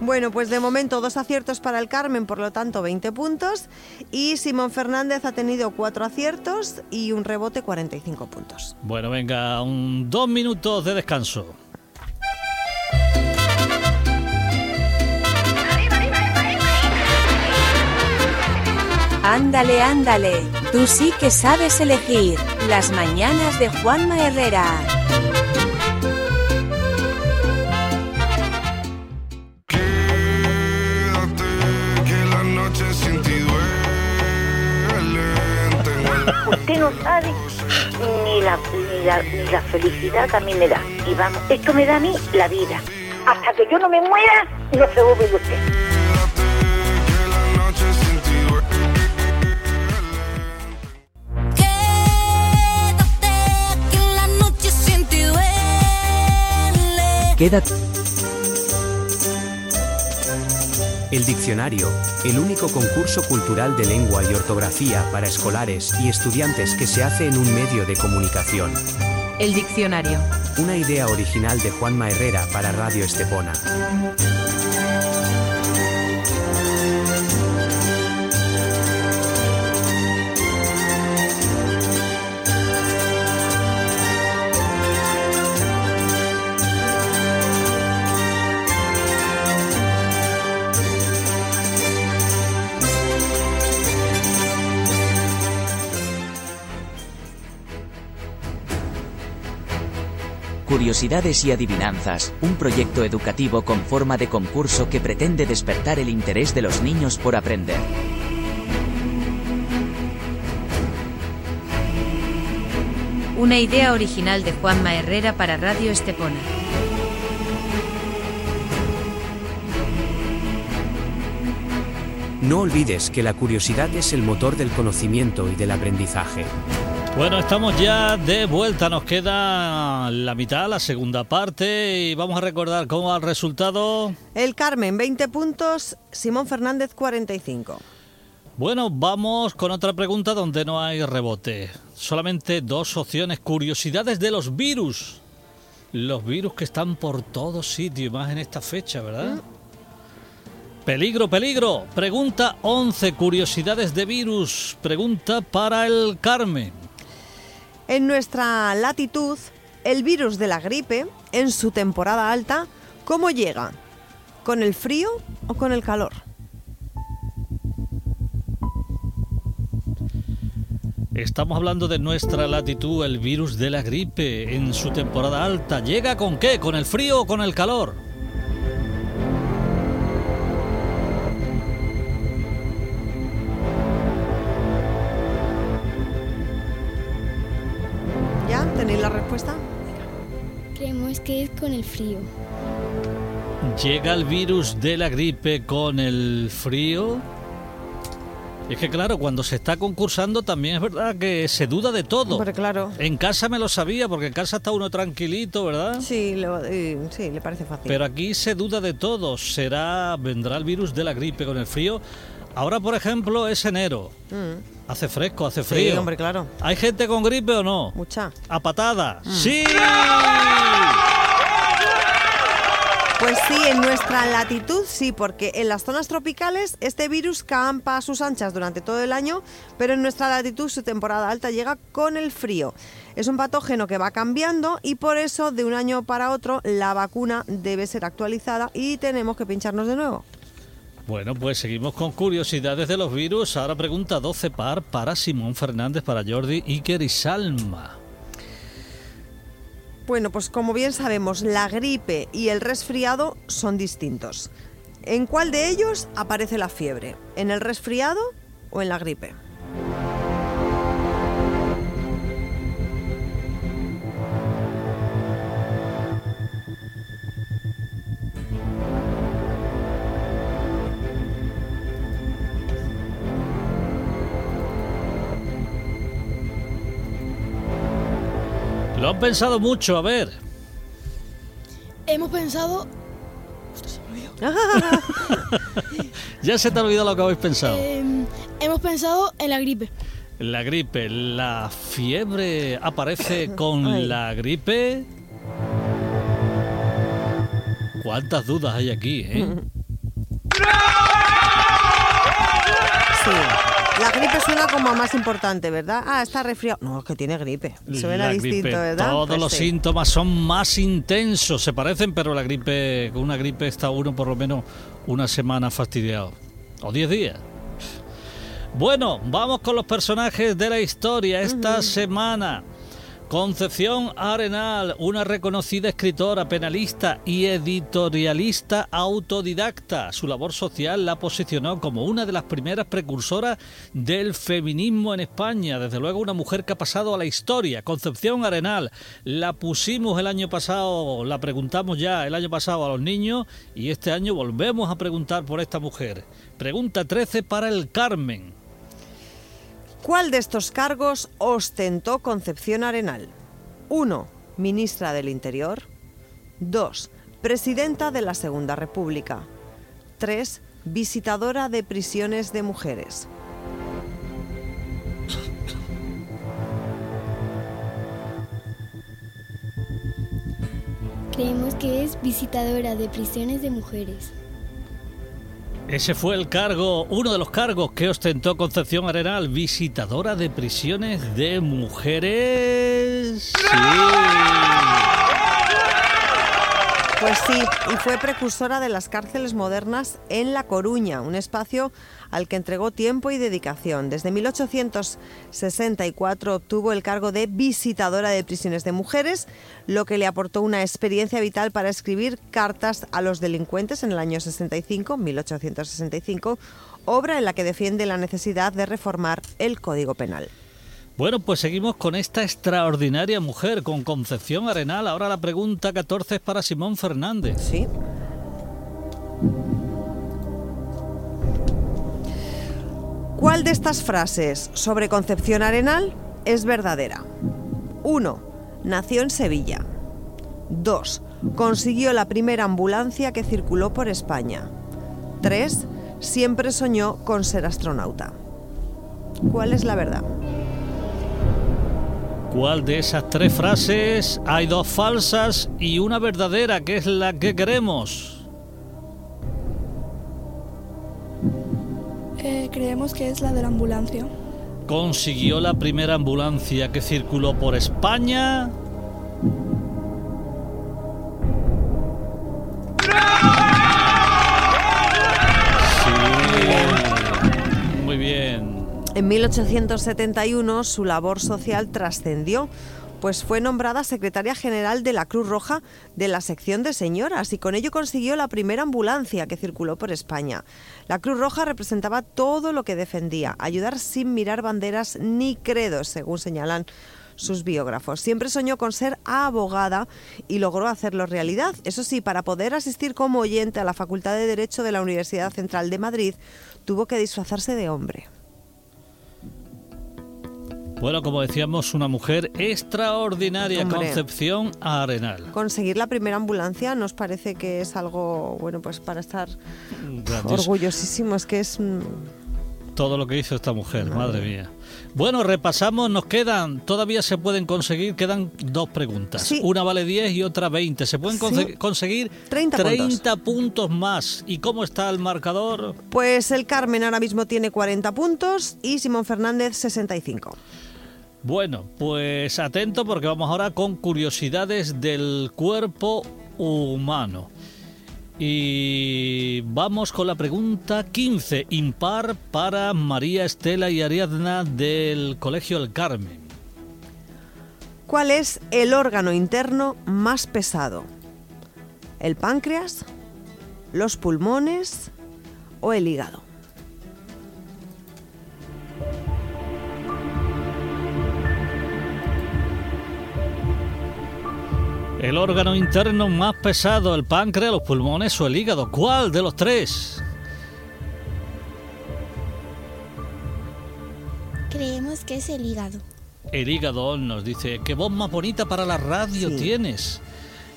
Bueno, pues de momento dos aciertos para el Carmen, por lo tanto 20 puntos. Y Simón Fernández ha tenido cuatro aciertos y un rebote 45 puntos. Bueno, venga, un dos minutos de descanso. Ándale, ándale. Tú sí que sabes elegir. Las mañanas de Juanma Herrera. Usted no sabe ni la, ni, la, ni la felicidad que a mí me da. Y vamos, esto me da a mí la vida. Hasta que yo no me muera, no se mover usted. noche El diccionario, el único concurso cultural de lengua y ortografía para escolares y estudiantes que se hace en un medio de comunicación. El diccionario. Una idea original de Juanma Herrera para Radio Estepona. Curiosidades y adivinanzas, un proyecto educativo con forma de concurso que pretende despertar el interés de los niños por aprender. Una idea original de Juanma Herrera para Radio Estepona. No olvides que la curiosidad es el motor del conocimiento y del aprendizaje. Bueno, estamos ya de vuelta, nos queda la mitad, la segunda parte y vamos a recordar cómo va el resultado. El Carmen, 20 puntos, Simón Fernández, 45. Bueno, vamos con otra pregunta donde no hay rebote. Solamente dos opciones. Curiosidades de los virus. Los virus que están por todos sitios, más en esta fecha, ¿verdad? Peligro, peligro. Pregunta 11. Curiosidades de virus. Pregunta para el Carmen. En nuestra latitud, el virus de la gripe, en su temporada alta, ¿Cómo llega? ¿Con el frío o con el calor? Estamos hablando de nuestra latitud, el virus de la gripe en su temporada alta. ¿Llega con qué? ¿Con el frío o con el calor? Creemos que es con el frío. ¿Llega el virus de la gripe con el frío? Es que claro, cuando se está concursando también es verdad que se duda de todo. Hombre, claro. En casa me lo sabía, porque en casa está uno tranquilito, ¿verdad? Sí, lo- eh, sí, le parece fácil. Pero aquí se duda de todo. ¿Será, vendrá el virus de la gripe con el frío? Ahora, por ejemplo, es enero. Mm. Hace fresco, hace Sí, frío. hombre, claro. ¿Hay gente con gripe o no? Mucha. A patada. Mm. ¡Sí! Pues sí, en nuestra latitud sí, porque en las zonas tropicales este virus campa a sus anchas durante todo el año, pero en nuestra latitud su temporada alta llega con el frío. Es un patógeno que va cambiando y por eso de un año para otro la vacuna debe ser actualizada y tenemos que pincharnos de nuevo. Bueno, pues seguimos con curiosidades de los virus. Ahora pregunta 12 par para Simón Fernández, para Jordi, Iker y Salma. Bueno, pues como bien sabemos, la gripe y el resfriado son distintos. ¿En cuál de ellos aparece la fiebre? ¿En el resfriado o en la gripe? Han pensado mucho, a ver. Hemos pensado. Ya se te ha olvidado lo que habéis pensado. em, hemos pensado en la gripe. La gripe, la fiebre aparece con Ay. la gripe. ¿Cuántas dudas hay aquí, eh? Sí. La gripe suena como más importante, ¿verdad? Ah, está resfriado. No, es que tiene gripe. Suena La distinto, gripe, ¿verdad? Todos Pues los sí. síntomas son más intensos, se parecen, pero la gripe, con una gripe está uno por lo menos una semana fastidiado. O 10 días. Bueno, vamos con los personajes de la historia esta semana. Concepción Arenal, una reconocida escritora, penalista y editorialista autodidacta. Su labor social la posicionó como una de las primeras precursoras del feminismo en España. Desde luego una mujer que ha pasado a la historia. Concepción Arenal, la pusimos el año pasado, la preguntamos ya el año pasado a los niños y este año volvemos a preguntar por esta mujer. Pregunta 13 para el Carmen. ¿Cuál de estos cargos ostentó Concepción Arenal? 1. Ministra del Interior. 2. Presidenta de la Segunda República. 3. Visitadora de prisiones de mujeres. Creemos que es visitadora de prisiones de mujeres. Ese fue el cargo, uno de los cargos que ostentó Concepción Arenal, visitadora de prisiones de mujeres. Sí. Pues sí, y fue precursora de las cárceles modernas en La Coruña, un espacio al que entregó tiempo y dedicación. Desde 1864 obtuvo el cargo de visitadora de prisiones de mujeres, lo que le aportó una experiencia vital para escribir cartas a los delincuentes en el año 65, 1865, obra en la que defiende la necesidad de reformar el Código Penal. Bueno, pues seguimos con esta extraordinaria mujer, con Concepción Arenal. Ahora la pregunta 14 es para Simón Fernández. Sí. ¿Cuál de estas frases sobre Concepción Arenal es verdadera? 1. Nació en Sevilla. 2. Consiguió la primera ambulancia que circuló por España. 3. Siempre soñó con ser astronauta. ¿Cuál es la verdad? ¿Cuál de esas tres frases hay dos falsas y una verdadera, que es la que queremos? Creemos que es la de la ambulancia. Consiguió la primera ambulancia que circuló por España. muy bien En 1871 su labor social trascendió pues fue nombrada secretaria general de la Cruz Roja de la sección de señoras y con ello consiguió la primera ambulancia que circuló por España. La Cruz Roja representaba todo lo que defendía, ayudar sin mirar banderas ni credos, según señalan sus biógrafos. Siempre soñó con ser abogada y logró hacerlo realidad. Eso sí, para poder asistir como oyente a la Facultad de Derecho de la Universidad Central de Madrid, tuvo que disfrazarse de hombre. Bueno, como decíamos, una mujer extraordinaria, Hombre. Concepción Arenal. Conseguir la primera ambulancia nos parece que es algo, bueno, pues para estar orgullosísimos, que es... Todo lo que hizo esta mujer, madre mía. Bueno, repasamos, nos quedan, todavía se pueden conseguir, quedan dos preguntas. Sí. Una vale 10 y otra 20. Se pueden Sí. conseguir 30 puntos. puntos más. ¿Y cómo está el marcador? Pues el Carmen ahora mismo tiene 40 puntos y Simón Fernández 65. Bueno, pues atento porque vamos ahora con curiosidades del cuerpo humano. Y vamos con la pregunta 15, impar para María Estela y Ariadna del Colegio El Carmen. ¿Cuál es el órgano interno más pesado? ¿El páncreas? ¿Los pulmones? ¿O el hígado? El órgano interno más pesado, el páncreas, los pulmones o el hígado. ¿Cuál de los tres? Creemos que es el hígado. El hígado nos dice, qué voz más bonita para la radio Sí. tienes.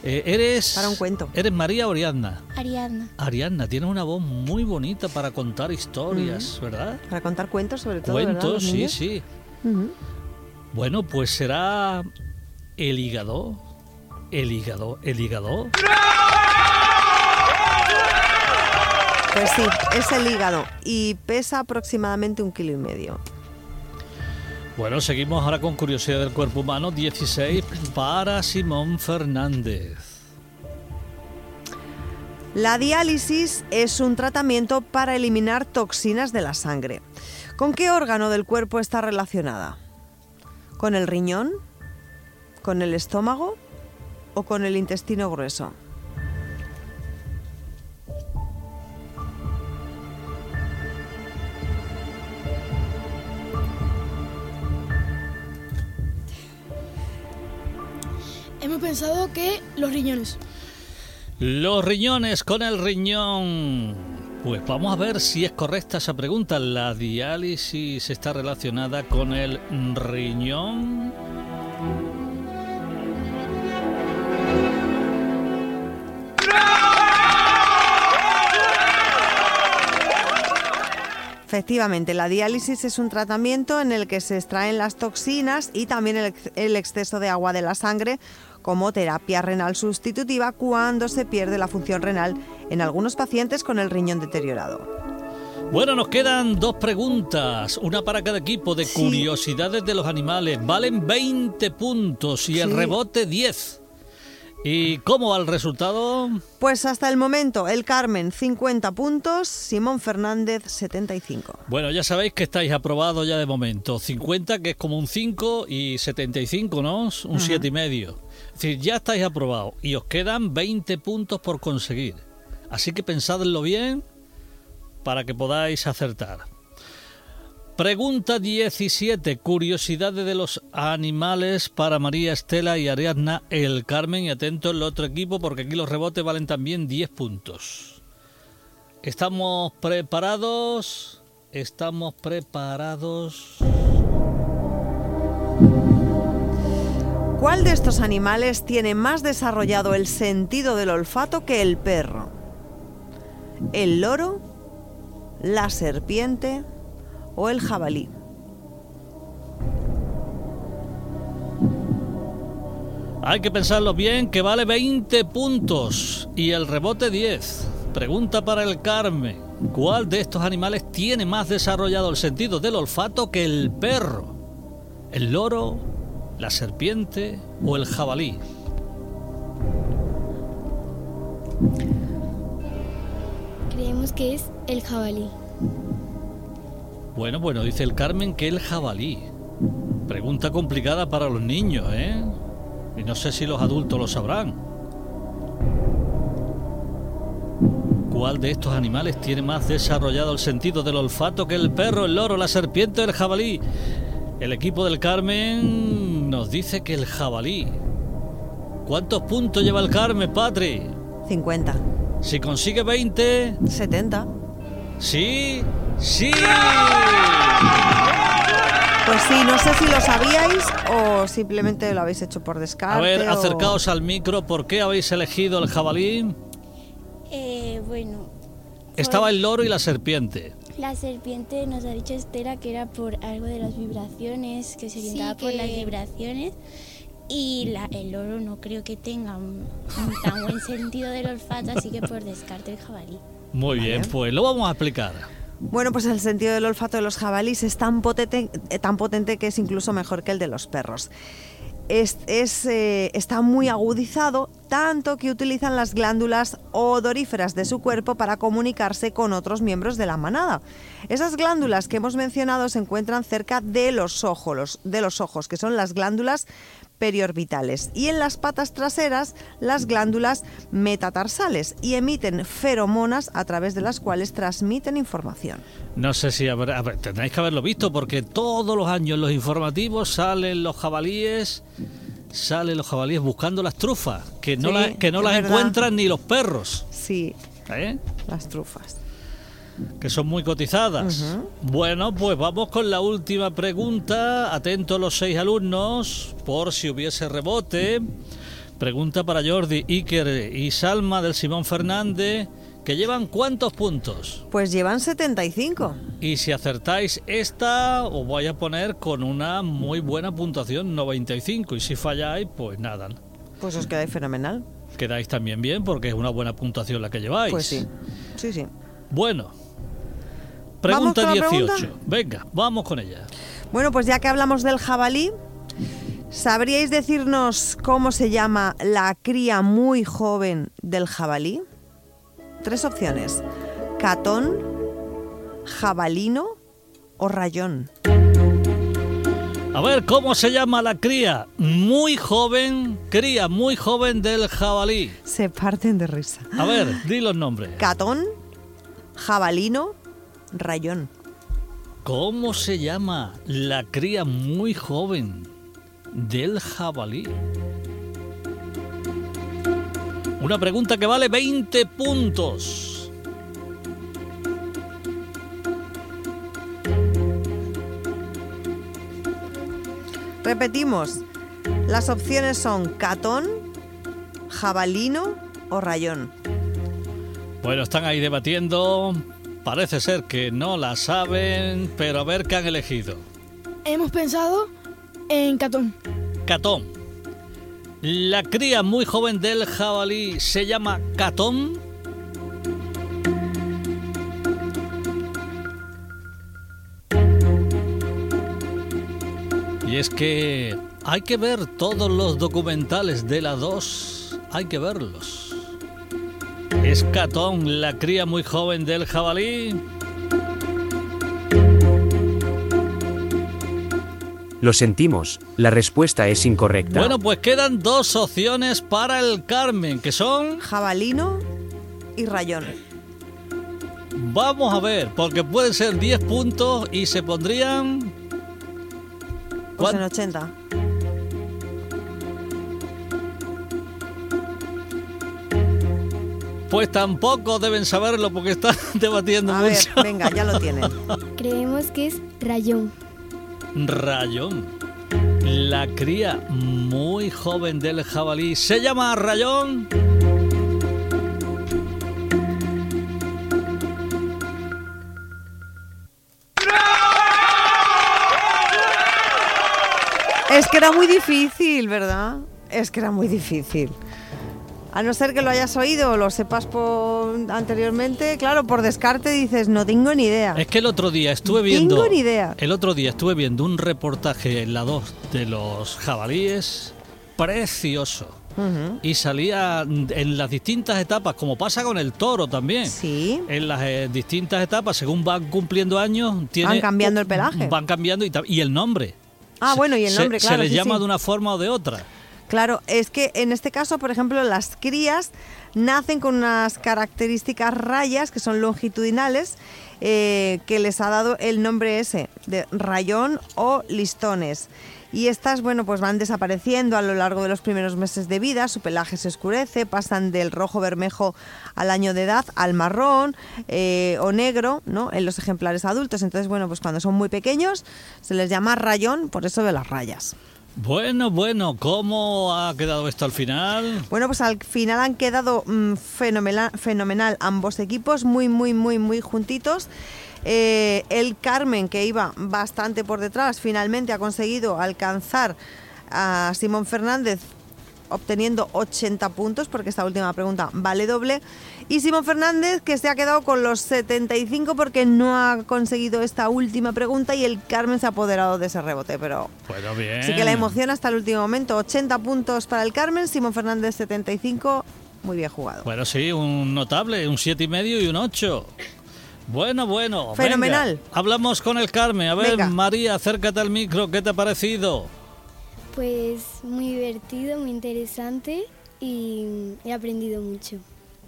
Eh, eres... Para un cuento. ¿Eres María o Ariadna? Ariadna. Ariadna, tienes una voz muy bonita para contar historias. ¿verdad? Para contar cuentos sobre todo, ¿verdad, Cuentos, sí, niños? sí. Bueno, pues será el hígado. El hígado, el hígado. Pues sí, es el hígado y pesa aproximadamente un kilo y medio. Bueno, seguimos ahora con curiosidad del cuerpo humano. 16 para Simón Fernández. La diálisis es un tratamiento para eliminar toxinas de la sangre. ¿Con qué órgano del cuerpo está relacionada? ¿Con el riñón? ¿Con el estómago? ¿O con el intestino grueso? Hemos pensado que los riñones. Los riñones con el riñón. Pues vamos a ver si es correcta esa pregunta. ¿La diálisis está relacionada con el riñón? Efectivamente, la diálisis es un tratamiento en el que se extraen las toxinas y también el, ex- el exceso de agua de la sangre como terapia renal sustitutiva cuando se pierde la función renal en algunos pacientes con el riñón deteriorado. Bueno, nos quedan dos preguntas, una para cada equipo de curiosidades de los animales. Valen 20 puntos y el rebote 10. ¿Y cómo va el resultado? Pues hasta el momento, el Carmen 50 puntos, Simón Fernández 75. Bueno, ya sabéis que estáis aprobados ya de momento. 50, que es como un 5, y 75, ¿no? Un 7 y medio. Es decir, ya estáis aprobados y os quedan 20 puntos por conseguir. Así que pensadlo bien para que podáis acertar. Pregunta 17. Curiosidades de los animales para María Estela y Ariadna El Carmen. Y atento el otro equipo porque aquí los rebotes valen también 10 puntos. ¿Estamos preparados? ¿Estamos preparados? ¿Cuál de estos animales tiene más desarrollado el sentido del olfato que el perro? ¿El loro? ¿La serpiente? ¿O el jabalí? Hay que pensarlo bien, que vale 20 puntos y el rebote 10. Pregunta para el Carmen. ¿Cuál de estos animales tiene más desarrollado el sentido del olfato que el perro? ¿El loro, la serpiente o el jabalí? Creemos que es el jabalí. Bueno, bueno, dice el Carmen que el jabalí. Pregunta complicada para los niños, ¿eh? Y no sé si los adultos lo sabrán. ¿Cuál de estos animales tiene más desarrollado el sentido del olfato que el perro, el loro, la serpiente o el jabalí? El equipo del Carmen nos dice que el jabalí. ¿Cuántos puntos lleva el Carmen, Patri? 50. Si consigue 20. 70. Sí, sí. Pues sí, no sé si lo sabíais o simplemente lo habéis hecho por descarte. A ver, o- acercaos al micro. ¿Por qué habéis elegido el jabalí? Eh, bueno, Estaba el loro y la serpiente. la serpiente nos ha dicho Estela que era por algo de las vibraciones, que se orientaba por que- las vibraciones. Y la- el loro no creo que tenga un, un tan buen sentido del olfato, así que por descarte el jabalí. Muy bien, pues lo vamos a explicar. Bueno, pues el sentido del olfato de los jabalíes es tan potente, eh, tan potente que es incluso mejor que el de los perros. Es, eh, está muy agudizado, tanto que utilizan las glándulas odoríferas de su cuerpo para comunicarse con otros miembros de la manada. Esas glándulas que hemos mencionado se encuentran cerca de los ojos, de los ojos que son las glándulas periorbitales, y en las patas traseras las glándulas metatarsales, y emiten feromonas a través de las cuales transmiten información. No sé si habrá, a ver, tendréis que haberlo visto porque todos los años en los informativos salen los jabalíes, salen los jabalíes buscando las trufas, que no, Sí, la- que no las verdad. encuentran ni los perros, Sí, ¿eh? las trufas. Que son muy cotizadas. Bueno, pues vamos con la última pregunta. Atentos los seis alumnos, por si hubiese rebote. Pregunta para Jordi, Iker y Salma del Simón Fernández, que llevan cuántos puntos. Pues llevan 75. Y si acertáis esta, os voy a poner con una muy buena puntuación, 95. Y si falláis, pues nada. Pues os quedáis fenomenal. Quedáis también bien porque es una buena puntuación la que lleváis. Pues sí. Sí, sí. Bueno. ¿Vamos Pregunta la 18. pregunta? Venga, vamos con ella. Bueno, pues ya que hablamos del jabalí, ¿sabríais decirnos cómo se llama la cría muy joven del jabalí? Tres opciones. Catón, jabalino o rayón. A ver, ¿cómo se llama la cría? Muy joven, cría muy joven del jabalí. Se parten de risa. A ver, di los nombres. Catón, jabalino, rayón. ¿Cómo se llama la cría muy joven del jabalí? Una pregunta que vale 20 puntos. Repetimos, las opciones son catón, jabalino o rayón. Bueno, están ahí debatiendo. Parece ser que no la saben, pero a ver qué han elegido. Hemos pensado en Catón. Catón. La cría muy joven del jabalí se llama catón. Y es que hay que ver todos los documentales de la 2. Hay que verlos. ¿Es catón la cría muy joven del jabalí? Lo sentimos, la respuesta es incorrecta. Bueno, pues quedan dos opciones para el Carmen, que son... Jabalino y rayón. Vamos a ver, porque pueden ser 10 puntos y se pondrían... Pues en 80. Pues tampoco deben saberlo porque están debatiendo A ver, mucho. venga, ya lo tienen. Creemos que es rayón. Rayón. La cría muy joven del jabalí se llama Rayón. Es que era muy difícil, ¿verdad? Es que era muy difícil. A no ser que lo hayas oído o lo sepas por anteriormente, claro, por descarte dices, no tengo ni idea. Es que el otro día estuve viendo. tengo ni idea. El otro día estuve viendo un reportaje en la 2 de los jabalíes. Precioso, y salía en las distintas etapas, como pasa con el toro también. Sí. En las eh, distintas etapas, según van cumpliendo años, tiene, Van cambiando el pelaje. Van cambiando y, el nombre. Ah, bueno, y el Se- nombre, claro. Se les sí, llama sí. de una forma o de otra. Claro, es que en este caso, por ejemplo, las crías nacen con unas características rayas que son longitudinales eh, que les ha dado el nombre ese de rayón o listones. Y estas, bueno, pues van desapareciendo a lo largo de los primeros meses de vida, su pelaje se oscurece, pasan del rojo bermejo al año de edad al marrón eh, o negro, ¿no? En los ejemplares adultos. Entonces, bueno, pues cuando son muy pequeños se les llama rayón por eso de las rayas. Bueno, bueno, ¿cómo ha quedado esto al final? Bueno, pues al final han quedado mm, fenomena- fenomenal ambos equipos, muy, muy, muy, muy juntitos. Eh, el Carmen, que iba bastante por detrás, finalmente ha conseguido alcanzar a Simón Fernández obteniendo 80 puntos, porque esta última pregunta vale doble. Y Simón Fernández, que se ha quedado con los 75 porque no ha conseguido esta última pregunta y el Carmen se ha apoderado de ese rebote, pero Bueno, bien. Así que la emoción hasta el último momento. 80 puntos para el Carmen, Simón Fernández 75. Muy bien jugado. Bueno, sí, un notable, un siete y medio y un 8. Bueno, bueno. venga. Fenomenal. Hablamos con el Carmen. A ver, Venga. María, acércate al micro. ¿Qué te ha parecido? Pues muy divertido, muy interesante y he aprendido mucho.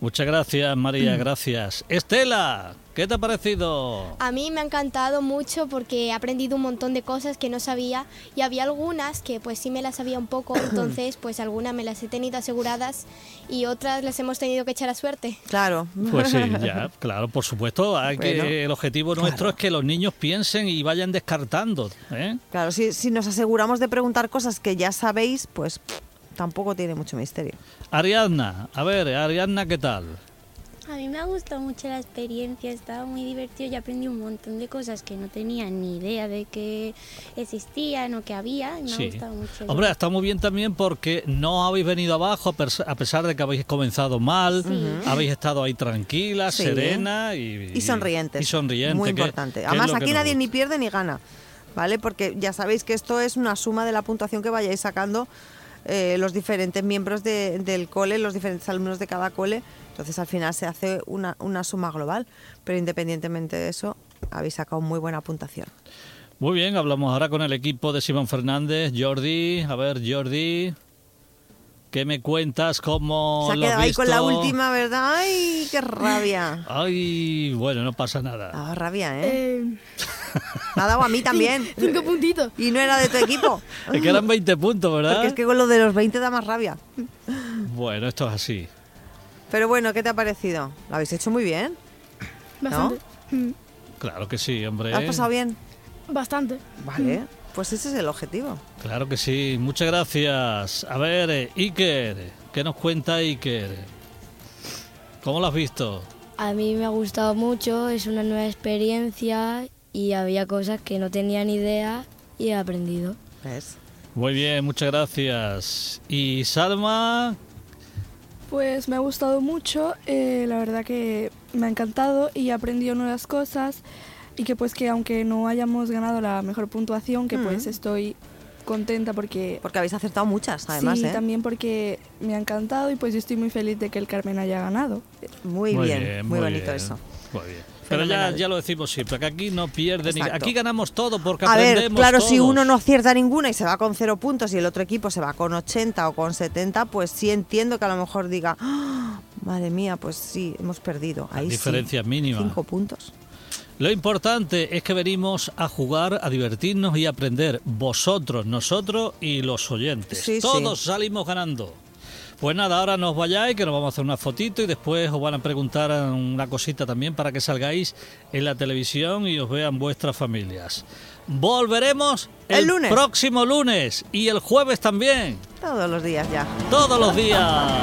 Muchas gracias. María, gracias. Estela, ¿qué te ha parecido? A mí me ha encantado mucho porque he aprendido un montón de cosas que no sabía y había algunas que pues sí me las sabía un poco, entonces pues algunas me las he tenido aseguradas y otras las hemos tenido que echar a suerte. Claro. Pues sí, ya, claro, por supuesto. Hay Bueno, que, el objetivo nuestro es que los niños piensen y vayan descartando. ¿eh? Claro, si, si nos aseguramos de preguntar cosas que ya sabéis, pues tampoco tiene mucho misterio. Ariadna, a ver, Ariadna, ¿qué tal? A mí me ha gustado mucho la experiencia, estaba muy divertido y aprendí un montón de cosas que no tenía ni idea de que existían o que había. y Me ha Sí. gustado mucho. Hombre, está muy bien también porque no habéis venido abajo a pesar de que habéis comenzado mal, Sí. habéis estado ahí tranquila, Sí. serena y, Y sonrientes. Y sonriente. Muy que- importante. que Además, aquí nadie ni pierde ni gana. ¿Vale? Porque ya sabéis que esto es una suma de la puntuación que vayáis sacando eh, los diferentes miembros de- del cole, los diferentes alumnos de cada cole. Entonces, al final se hace una, una suma global. Pero independientemente de eso, habéis sacado muy buena puntuación. Muy bien, hablamos ahora con el equipo de Simón Fernández. Jordi, a ver, Jordi, ¿qué me cuentas? ¿Cómo Se ha quedado ahí con la última, ¿verdad? ¡Ay, qué rabia! Ay, bueno, no pasa nada. Ah, rabia, ¿eh? Eh, Me ha dado a mí también. cinco puntitos. Y no era de tu equipo. Es que eran 20 puntos, ¿verdad? Porque es que con lo de los 20 da más rabia. Bueno, esto es así. Pero bueno, ¿qué te ha parecido? Lo habéis hecho muy bien. Bastante. Mm, Claro que sí, hombre. ¿Lo has pasado bien? Bastante. Vale. Pues ese es el objetivo. Claro que sí, muchas gracias. A ver, eh, Iker, ¿qué nos cuenta Iker? ¿Cómo lo has visto? A mí me ha gustado mucho, es una nueva experiencia y había cosas que no tenía ni idea y he aprendido. ¿Ves? Muy bien, muchas gracias. Y Salma, Pues me ha gustado mucho, eh, la verdad que me ha encantado y he aprendido nuevas cosas y que pues que aunque no hayamos ganado la mejor puntuación, que pues estoy contenta porque... Porque habéis acertado muchas, además, sí, ¿eh? también porque me ha encantado y pues yo estoy muy feliz de que el Carmen haya ganado. Muy, bien, muy, bonito bien, eso. Muy bien. Pero ya, ya lo decimos siempre, que aquí no pierde ni... Aquí ganamos todo porque A ver, aprendemos claro, si uno no acierta ninguna y se va con cero puntos y el otro equipo se va con 80 o con 70, pues sí entiendo que a lo mejor diga, "Ah, madre mía, pues sí, hemos perdido. Ahí sí. diferencias mínimas. Cinco puntos. Lo importante es que venimos a jugar, a divertirnos y a aprender. Vosotros, nosotros y los oyentes. Sí, sí. Todos salimos ganando. Pues nada, ahora nos vayáis, que nos vamos a hacer una fotito y después os van a preguntar una cosita también para que salgáis en la televisión y os vean vuestras familias. Volveremos El el, lunes. próximo lunes y el jueves también. Todos los días ya. Todos los días.